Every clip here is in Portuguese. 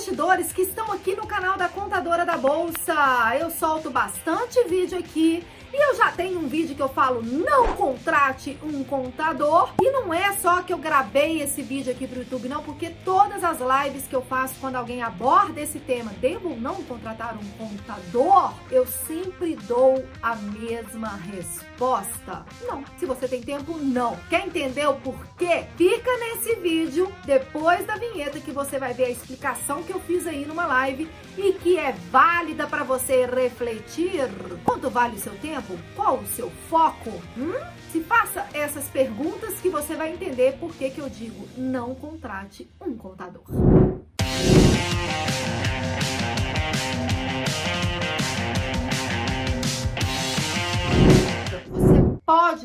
investidores que estão aqui no canal da Contadora da Bolsa. Eu solto bastante vídeo aqui e eu já tenho um vídeo que eu falo não contrate um contador. E não é só que eu gravei esse vídeo aqui pro YouTube, não, porque todas as lives que eu faço quando alguém aborda esse tema, devo não contratar um contador, eu sempre dou a mesma resposta. Não. Se você tem tempo, não. Quer entender o porquê? Fica nesse vídeo depois da vinheta que você vai ver a explicação que eu fiz aí numa live e que é válida para você refletir. Quanto vale o seu tempo? Qual o seu foco? Hum? Se faça essas perguntas que você vai entender por que, que eu digo não contrate um contador.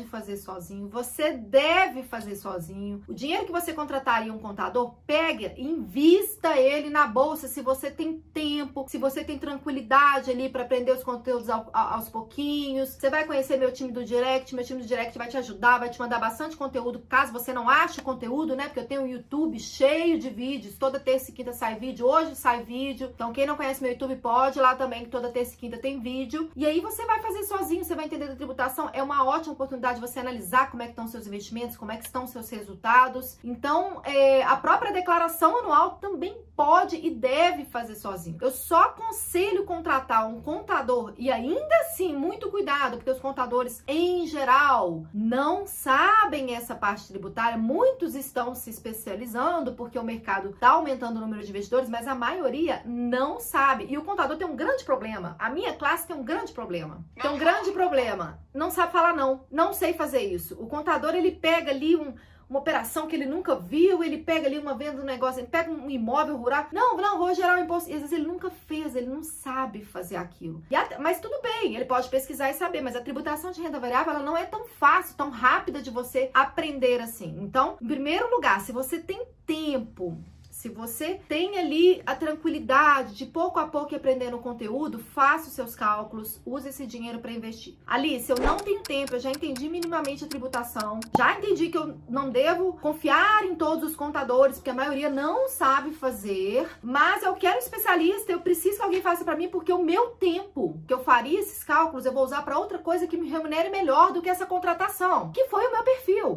Fazer sozinho, você deve fazer sozinho. O dinheiro que você contrataria um contador, pega invista ele na bolsa se você tem tempo, se você tem tranquilidade ali para aprender os conteúdos ao, aos pouquinhos. Você vai conhecer meu time do direct, meu time do direct vai te ajudar, vai te mandar bastante conteúdo, caso você não ache conteúdo, né? Porque eu tenho um YouTube cheio de vídeos, toda terça e quinta sai vídeo, hoje sai vídeo. Então quem não conhece meu YouTube pode ir lá também, que toda terça e quinta tem vídeo. E aí você vai fazer sozinho, você vai entender da tributação, é uma ótima oportunidade de você analisar como é que estão seus investimentos, como é que estão seus resultados. Então, é, a própria declaração anual também pode e deve fazer sozinho. Eu só aconselho contratar um contador e ainda assim, muito cuidado, porque os contadores em geral não sabem essa parte tributária. Muitos estão se especializando porque o mercado está aumentando o número de investidores, mas a maioria não sabe. E o contador tem um grande problema. A minha classe tem um grande problema. Tem um grande problema. Não sabe falar não. Não sei fazer isso. O contador ele pega ali um uma operação que ele nunca viu, ele pega ali uma venda do negócio, ele pega um imóvel rural. Não, não, vou gerar um imposto. E às vezes ele nunca fez, ele não sabe fazer aquilo. Até, mas tudo bem, ele pode pesquisar e saber, mas a tributação de renda variável ela não é tão fácil, tão rápida de você aprender assim. Então, em primeiro lugar, se você tem tempo se você tem ali a tranquilidade de pouco a pouco aprender o conteúdo, faça os seus cálculos, use esse dinheiro para investir. Alice, eu não tenho tempo, eu já entendi minimamente a tributação, já entendi que eu não devo confiar em todos os contadores, porque a maioria não sabe fazer, mas eu quero especialista, eu preciso que alguém faça para mim, porque o meu tempo que eu faria esses cálculos, eu vou usar para outra coisa que me remunere melhor do que essa contratação, que foi o meu perfil.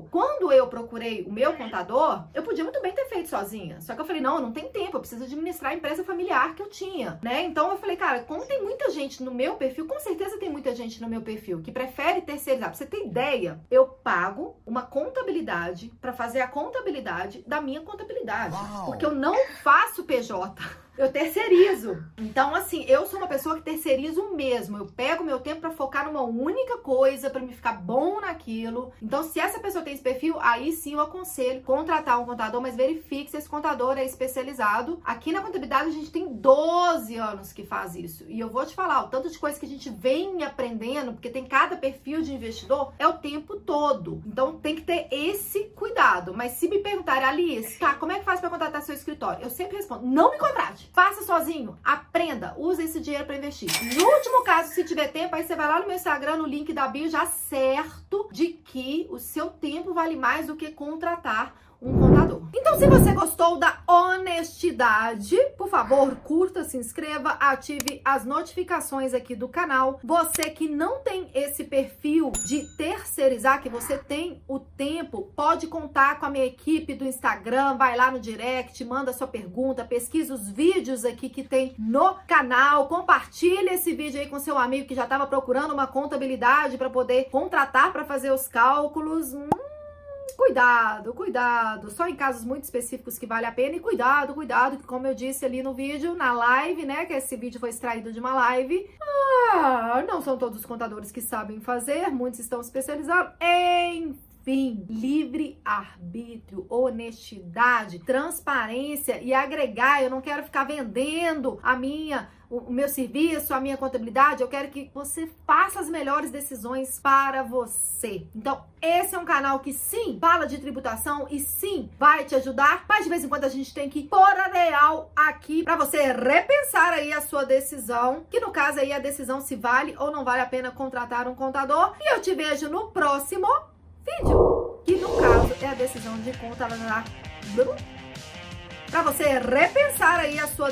Quando eu procurei o meu contador, eu podia muito bem ter feito sozinha, só que eu falei, não, eu não tenho tempo, eu preciso administrar a empresa familiar que eu tinha, né? Então eu falei, cara, como tem muita gente no meu perfil, com certeza tem muita gente no meu perfil que prefere terceirizar. Pra você ter ideia, eu pago uma contabilidade para fazer a contabilidade da minha contabilidade. Uau. Porque eu não faço PJ eu terceirizo. Então, assim, eu sou uma pessoa que terceirizo mesmo. Eu pego meu tempo para focar numa única coisa, para me ficar bom naquilo. Então, se essa pessoa tem esse perfil, aí sim eu aconselho contratar um contador, mas verifique se esse contador é especializado. Aqui na contabilidade a gente tem 12 anos que faz isso. E eu vou te falar, o tanto de coisa que a gente vem aprendendo, porque tem cada perfil de investidor, é o tempo todo. Então, tem que ter esse cuidado. Mas se me perguntarem, Alice, tá, como é que faz para contratar seu escritório? Eu sempre respondo, não me contrate. Faça sozinho, aprenda, use esse dinheiro para investir. No último caso, se tiver tempo, aí você vai lá no meu Instagram, no link da bio, já certo de que o seu tempo vale mais do que contratar um contador. Então, se você gostou da honestidade, por favor, curta, se inscreva, ative as notificações aqui do canal. Você que não tem esse perfil de terceirizar, que você tem o tempo, pode contar com a minha equipe do Instagram, vai lá no direct, manda sua pergunta, pesquisa os vídeos aqui que tem no canal, compartilha esse vídeo aí com seu amigo que já estava procurando uma contabilidade para poder contratar para fazer os cálculos. Hum, cuidado, cuidado, só em casos muito específicos que vale a pena. E cuidado, cuidado, que como eu disse ali no vídeo, na live, né, que esse vídeo foi extraído de uma live, ah, não são todos os contadores que sabem fazer, muitos estão especializados, enfim, livre arbítrio, honestidade, transparência e agregar. Eu não quero ficar vendendo a minha o meu serviço, a minha contabilidade, eu quero que você faça as melhores decisões para você. Então, esse é um canal que sim, fala de tributação e sim, vai te ajudar, mas de vez em quando a gente tem que pôr a real aqui para você repensar aí a sua decisão, que no caso aí a decisão se vale ou não vale a pena contratar um contador. E eu te vejo no próximo vídeo, que no caso é a decisão de contratar para você repensar aí a sua